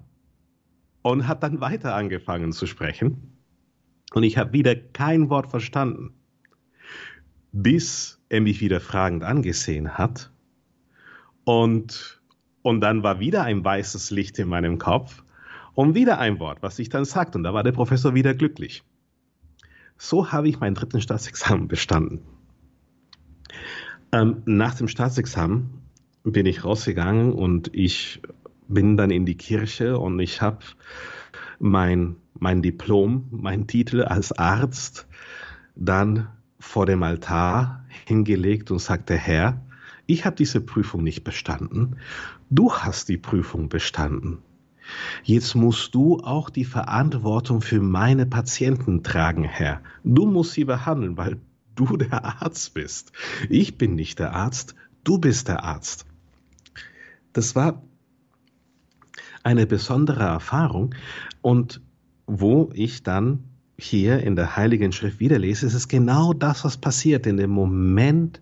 Speaker 2: Und hat dann weiter angefangen zu sprechen. Und ich habe wieder kein Wort verstanden, bis er mich wieder fragend angesehen hat. Und, und dann war wieder ein weißes Licht in meinem Kopf und wieder ein Wort, was ich dann sagte. Und da war der Professor wieder glücklich. So habe ich meinen dritten Staatsexamen bestanden. Ähm, nach dem Staatsexamen bin ich rausgegangen und ich bin dann in die Kirche und ich habe mein, mein Diplom, mein Titel als Arzt dann vor dem Altar hingelegt und sagte, Herr, ich habe diese Prüfung nicht bestanden, du hast die Prüfung bestanden. Jetzt musst du auch die Verantwortung für meine Patienten tragen, Herr. Du musst sie behandeln, weil du der Arzt bist. Ich bin nicht der Arzt, du bist der Arzt. Das war eine besondere Erfahrung und wo ich dann hier in der Heiligen Schrift wieder lese, ist es genau das, was passiert in dem Moment,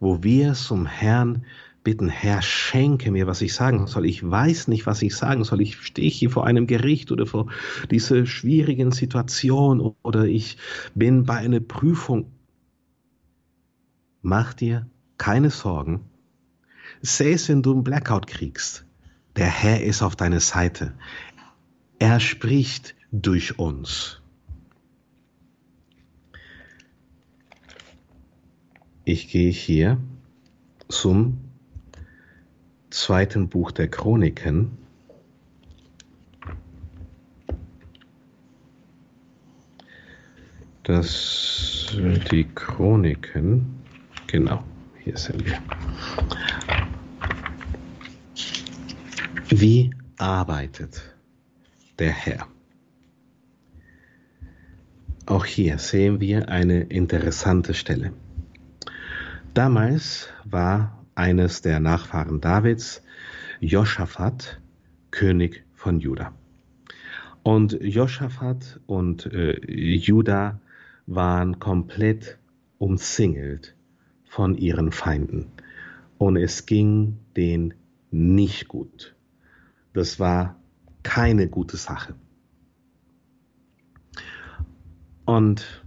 Speaker 2: wo wir zum Herrn bitten, Herr, schenke mir, was ich sagen soll. Ich weiß nicht, was ich sagen soll. Ich stehe hier vor einem Gericht oder vor dieser schwierigen Situation oder ich bin bei einer Prüfung. Mach dir keine Sorgen. Seh es, wenn du einen Blackout kriegst. Der Herr ist auf deiner Seite. Er spricht durch uns. Ich gehe hier zum zweiten Buch der Chroniken. Das die Chroniken, genau, hier sind wir. Wie arbeitet der Herr? Auch hier sehen wir eine interessante Stelle. Damals war eines der Nachfahren Davids, Joschafat, König von Juda. Und Joschafat und äh, Juda waren komplett umzingelt von ihren Feinden. Und es ging denen nicht gut. Das war keine gute Sache. Und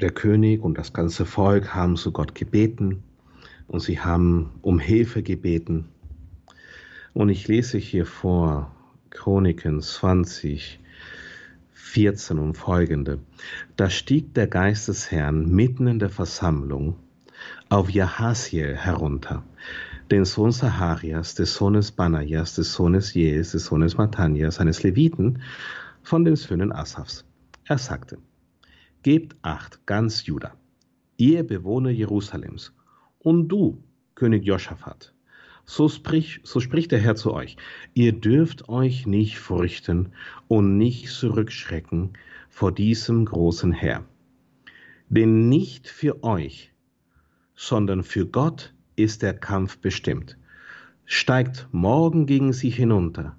Speaker 2: der König und das ganze Volk haben zu Gott gebeten und sie haben um Hilfe gebeten. Und ich lese hier vor Chroniken 20, 14 und folgende. Da stieg der Geist des Herrn mitten in der Versammlung auf Jahasiel herunter, den Sohn Saharias, des Sohnes Banajas, des Sohnes Jes, des Sohnes Matanias, eines Leviten, von den Söhnen Asafs. Er sagte, Gebt acht, ganz Juda, ihr Bewohner Jerusalems, und du, König Joschafat, so, sprich, so spricht der Herr zu euch, ihr dürft euch nicht fürchten und nicht zurückschrecken vor diesem großen Herr. Denn nicht für euch, sondern für Gott ist der Kampf bestimmt. Steigt morgen gegen sie hinunter,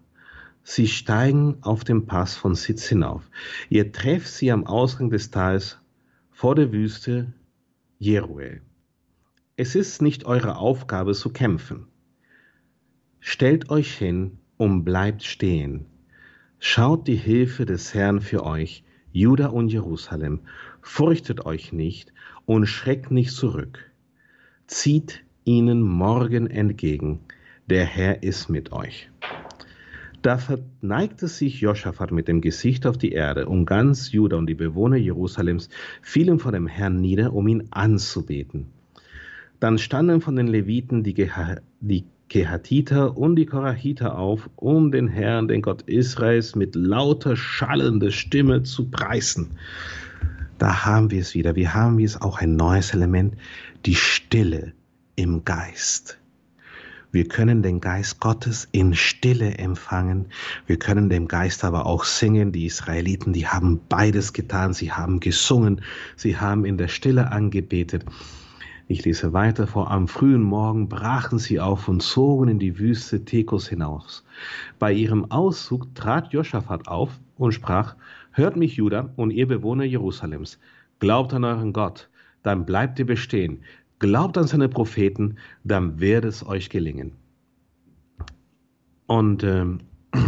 Speaker 2: Sie steigen auf den Pass von Sitz hinauf. Ihr trefft sie am Ausgang des Tals vor der Wüste Jeruel. Es ist nicht eure Aufgabe zu kämpfen. Stellt euch hin und bleibt stehen. Schaut die Hilfe des Herrn für euch, Juda und Jerusalem. Fürchtet euch nicht und schreckt nicht zurück. Zieht ihnen morgen entgegen. Der Herr ist mit euch. Da verneigte sich Joschafat mit dem Gesicht auf die Erde, und ganz Juda und die Bewohner Jerusalems fielen vor dem Herrn nieder, um ihn anzubeten. Dann standen von den Leviten die, Geha die Kehatiter und die Korahiter auf, um den Herrn, den Gott Israels, mit lauter schallender Stimme zu preisen. Da haben wir es wieder. Wir haben jetzt auch ein neues Element, die Stille im Geist. Wir können den Geist Gottes in Stille empfangen. Wir können dem Geist aber auch singen. Die Israeliten, die haben beides getan. Sie haben gesungen. Sie haben in der Stille angebetet. Ich lese weiter vor. Am frühen Morgen brachen sie auf und zogen in die Wüste Tekos hinaus. Bei ihrem Auszug trat Josaphat auf und sprach, Hört mich, Juda und ihr Bewohner Jerusalems. Glaubt an euren Gott, dann bleibt ihr bestehen. Glaubt an seine Propheten, dann wird es euch gelingen. Und ähm,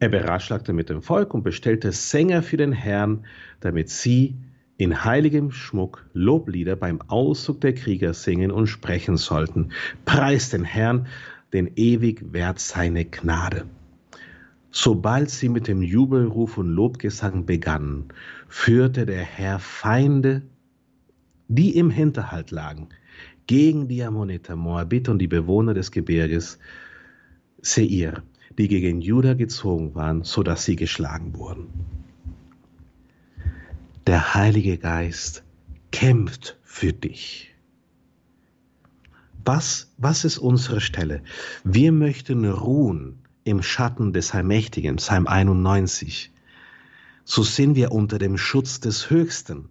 Speaker 2: er beratschlagte mit dem Volk und bestellte Sänger für den Herrn, damit sie in heiligem Schmuck Loblieder beim Auszug der Krieger singen und sprechen sollten. Preist den Herrn, den ewig wert seine Gnade. Sobald sie mit dem Jubelruf und Lobgesang begannen, führte der Herr Feinde die im Hinterhalt lagen, gegen die Ammoniter, Moabit und die Bewohner des Gebirges Seir, die gegen Juda gezogen waren, so dass sie geschlagen wurden. Der Heilige Geist kämpft für dich. Was, was ist unsere Stelle? Wir möchten ruhen im Schatten des Allmächtigen, Psalm 91. So sind wir unter dem Schutz des Höchsten.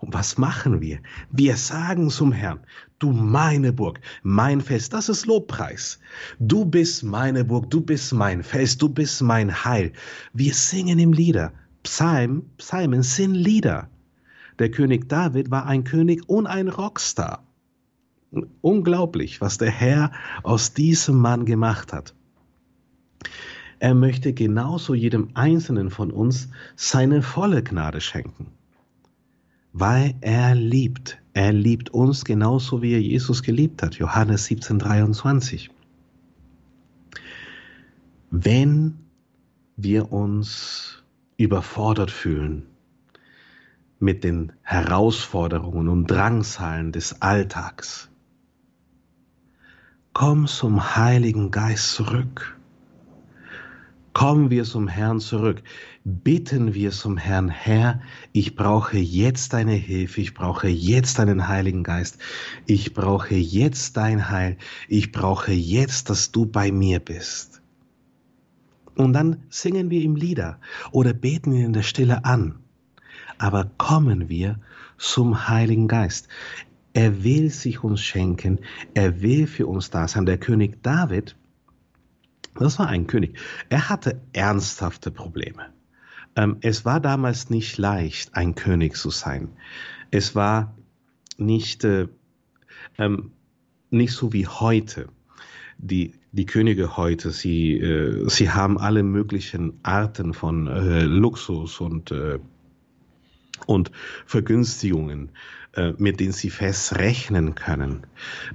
Speaker 2: Und was machen wir? Wir sagen zum Herrn, du meine Burg, mein Fest, das ist Lobpreis. Du bist meine Burg, du bist mein Fest, du bist mein Heil. Wir singen im Lieder. Psalm, Psalmen sind Lieder. Der König David war ein König und ein Rockstar. Unglaublich, was der Herr aus diesem Mann gemacht hat. Er möchte genauso jedem Einzelnen von uns seine volle Gnade schenken weil er liebt. Er liebt uns genauso wie er Jesus geliebt hat. Johannes 17, 23. Wenn wir uns überfordert fühlen mit den Herausforderungen und Drangsalen des Alltags, komm zum Heiligen Geist zurück Kommen wir zum Herrn zurück. Bitten wir zum Herrn, Herr, ich brauche jetzt deine Hilfe, ich brauche jetzt deinen Heiligen Geist, ich brauche jetzt dein Heil, ich brauche jetzt, dass du bei mir bist. Und dann singen wir ihm Lieder oder beten ihn in der Stille an. Aber kommen wir zum Heiligen Geist. Er will sich uns schenken, er will für uns da sein. Der König David das war ein König. Er hatte ernsthafte Probleme. Ähm, es war damals nicht leicht, ein König zu sein. Es war nicht, äh, ähm, nicht so wie heute. Die, die Könige heute, sie, äh, sie haben alle möglichen Arten von äh, Luxus und, äh, und Vergünstigungen, äh, mit denen sie fest rechnen können.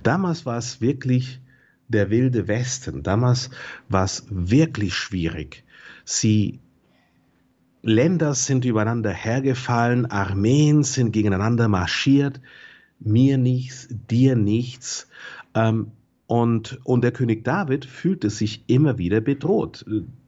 Speaker 2: Damals war es wirklich der wilde Westen. Damals war es wirklich schwierig. Sie Länder sind übereinander hergefallen, Armeen sind gegeneinander marschiert, mir nichts, dir nichts. Ähm, und, und der König David fühlte sich immer wieder bedroht.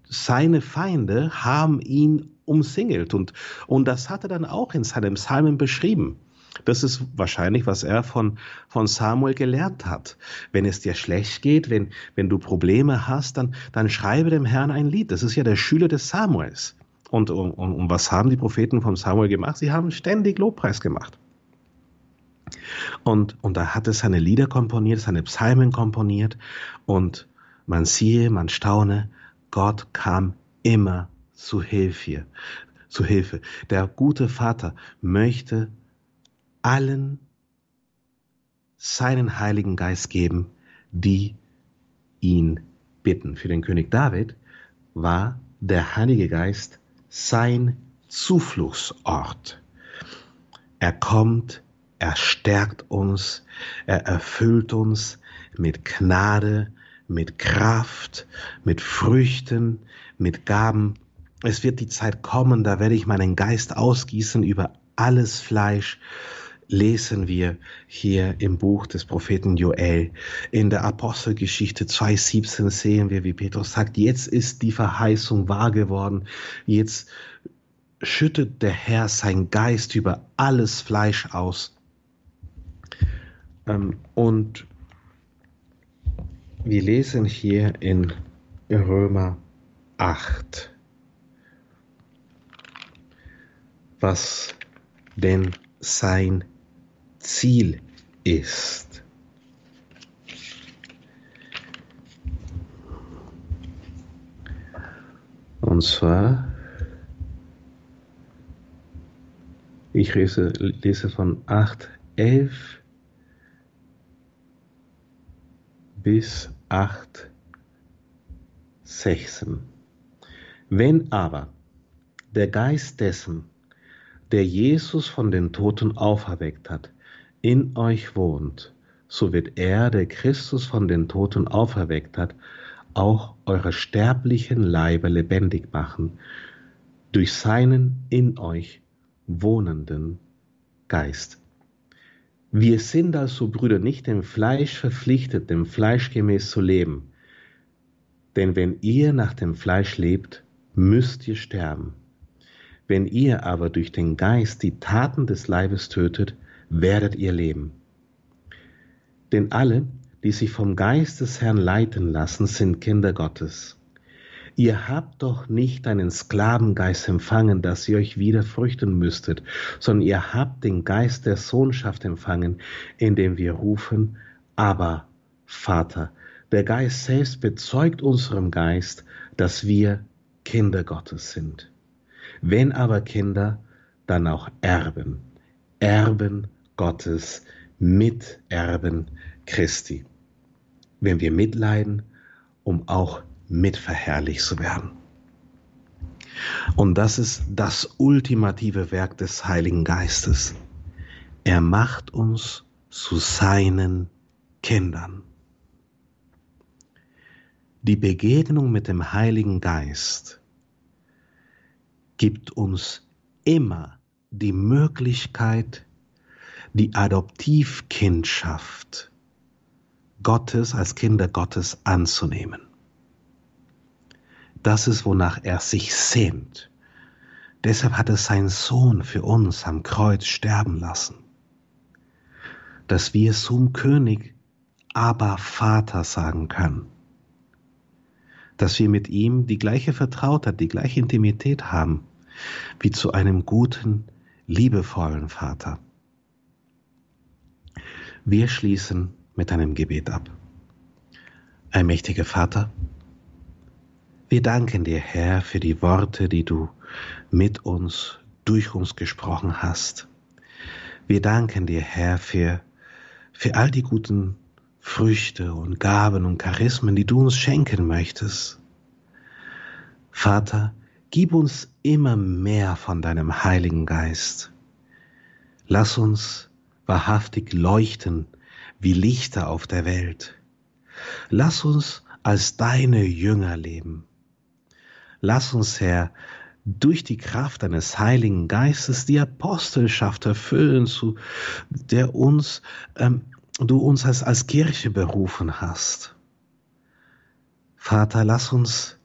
Speaker 2: Seine Feinde haben ihn umsingelt und, und das hat er dann auch in seinem Psalmen beschrieben. Das ist wahrscheinlich, was er von, von Samuel gelernt hat. Wenn es dir schlecht geht, wenn, wenn du Probleme hast, dann, dann schreibe dem Herrn ein Lied. Das ist ja der Schüler des Samuels. Und, und, und was haben die Propheten von Samuel gemacht? Sie haben ständig Lobpreis gemacht. Und, und da hat er seine Lieder komponiert, seine Psalmen komponiert. Und man siehe, man staune, Gott kam immer zu Hilfe. Zu Hilfe. Der gute Vater möchte allen seinen Heiligen Geist geben, die ihn bitten. Für den König David war der Heilige Geist sein Zufluchtsort. Er kommt, er stärkt uns, er erfüllt uns mit Gnade, mit Kraft, mit Früchten, mit Gaben. Es wird die Zeit kommen, da werde ich meinen Geist ausgießen über alles Fleisch lesen wir hier im Buch des Propheten Joel. In der Apostelgeschichte 2.17 sehen wir, wie Petrus sagt, jetzt ist die Verheißung wahr geworden. Jetzt schüttet der Herr sein Geist über alles Fleisch aus. Ähm, und Wir lesen hier in Römer 8, was denn sein Ziel ist. Und zwar, ich lese, lese von 8, 11 bis 8, 16. Wenn aber der Geist dessen, der Jesus von den Toten auferweckt hat, in euch wohnt, so wird er, der Christus von den Toten auferweckt hat, auch eure sterblichen Leibe lebendig machen, durch seinen in euch wohnenden Geist. Wir sind also, Brüder, nicht dem Fleisch verpflichtet, dem Fleisch gemäß zu leben. Denn wenn ihr nach dem Fleisch lebt, müsst ihr sterben. Wenn ihr aber durch den Geist die Taten des Leibes tötet, werdet ihr leben. Denn alle, die sich vom Geist des Herrn leiten lassen, sind Kinder Gottes. Ihr habt doch nicht einen Sklavengeist empfangen, dass ihr euch wieder fürchten müsstet, sondern ihr habt den Geist der Sohnschaft empfangen, indem wir rufen, aber Vater. Der Geist selbst bezeugt unserem Geist, dass wir Kinder Gottes sind. Wenn aber Kinder, dann auch Erben, Erben Gottes, Miterben Christi. Wenn wir mitleiden, um auch mitverherrlicht zu werden. Und das ist das ultimative Werk des Heiligen Geistes. Er macht uns zu seinen Kindern. Die Begegnung mit dem Heiligen Geist gibt uns immer die Möglichkeit, die Adoptivkindschaft Gottes als Kinder Gottes anzunehmen. Das ist, wonach er sich sehnt. Deshalb hat er seinen Sohn für uns am Kreuz sterben lassen, dass wir zum König aber Vater sagen können dass wir mit ihm die gleiche Vertrautheit, die gleiche Intimität haben, wie zu einem guten, liebevollen Vater. Wir schließen mit einem Gebet ab. Ein mächtiger Vater, wir danken dir, Herr, für die Worte, die du mit uns, durch uns gesprochen hast. Wir danken dir, Herr, für, für all die guten Früchte und Gaben und Charismen, die du uns schenken möchtest. Vater, gib uns immer mehr von deinem Heiligen Geist. Lass uns wahrhaftig leuchten wie Lichter auf der Welt. Lass uns als deine Jünger leben. Lass uns, Herr, durch die Kraft deines Heiligen Geistes die Apostelschaft erfüllen, zu der uns ähm, du uns als, als Kirche berufen hast. Vater, lass uns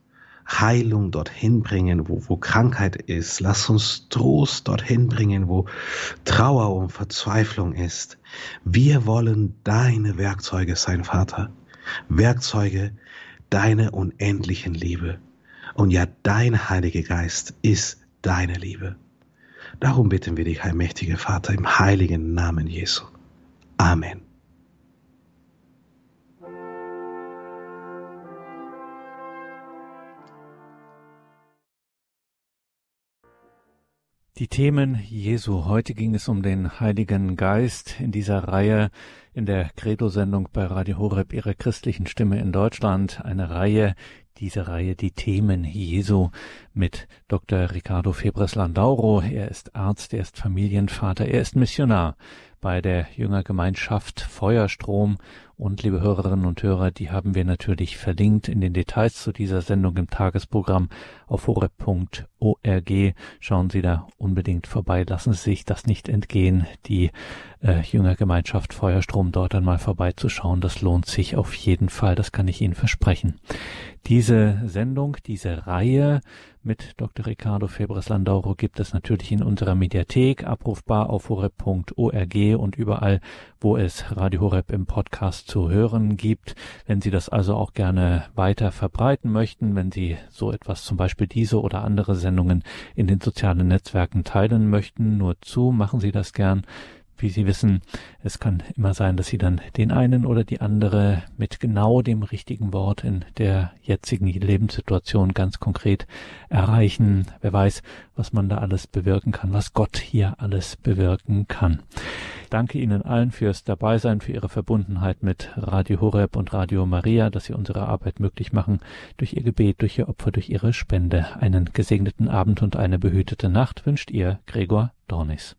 Speaker 2: Heilung dorthin bringen, wo, wo Krankheit ist. Lass uns Trost dorthin bringen, wo Trauer und Verzweiflung ist. Wir wollen deine Werkzeuge sein, Vater. Werkzeuge deiner unendlichen Liebe. Und ja, dein Heiliger Geist ist deine Liebe. Darum bitten wir dich, allmächtiger Vater, im heiligen Namen Jesu. Amen.
Speaker 1: Die Themen Jesu. Heute ging es um den Heiligen Geist in dieser Reihe in der Credo-Sendung bei Radio Horeb, ihrer christlichen Stimme in Deutschland. Eine Reihe, diese Reihe Die Themen Jesu mit Dr. Ricardo Febres Landauro. Er ist Arzt, er ist Familienvater, er ist Missionar bei der Jüngergemeinschaft Feuerstrom. Und liebe Hörerinnen und Hörer, die haben wir natürlich verlinkt in den Details zu dieser Sendung im Tagesprogramm auf horeb.org. Schauen Sie da unbedingt vorbei. Lassen Sie sich das nicht entgehen, die äh, Jüngergemeinschaft Feuerstrom dort einmal vorbeizuschauen. Das lohnt sich auf jeden Fall. Das kann ich Ihnen versprechen. Diese Sendung, diese Reihe mit Dr. Ricardo Febres Landauro gibt es natürlich in unserer Mediathek, abrufbar auf horeb.org und überall, wo es Radio Horeb im Podcast zu hören gibt. Wenn Sie das also auch gerne weiter verbreiten möchten, wenn Sie so etwas, zum Beispiel diese oder andere Sendungen in den sozialen Netzwerken teilen möchten, nur zu, machen Sie das gern wie Sie wissen, es kann immer sein, dass Sie dann den einen oder die andere mit genau dem richtigen Wort in der jetzigen Lebenssituation ganz konkret erreichen. Wer weiß, was man da alles bewirken kann, was Gott hier alles bewirken kann. danke Ihnen allen fürs Dabeisein, für Ihre Verbundenheit mit Radio Horeb und Radio Maria, dass Sie unsere Arbeit möglich machen, durch Ihr Gebet, durch Ihr Opfer, durch Ihre Spende. Einen gesegneten Abend und eine behütete Nacht wünscht Ihr Gregor Dornis.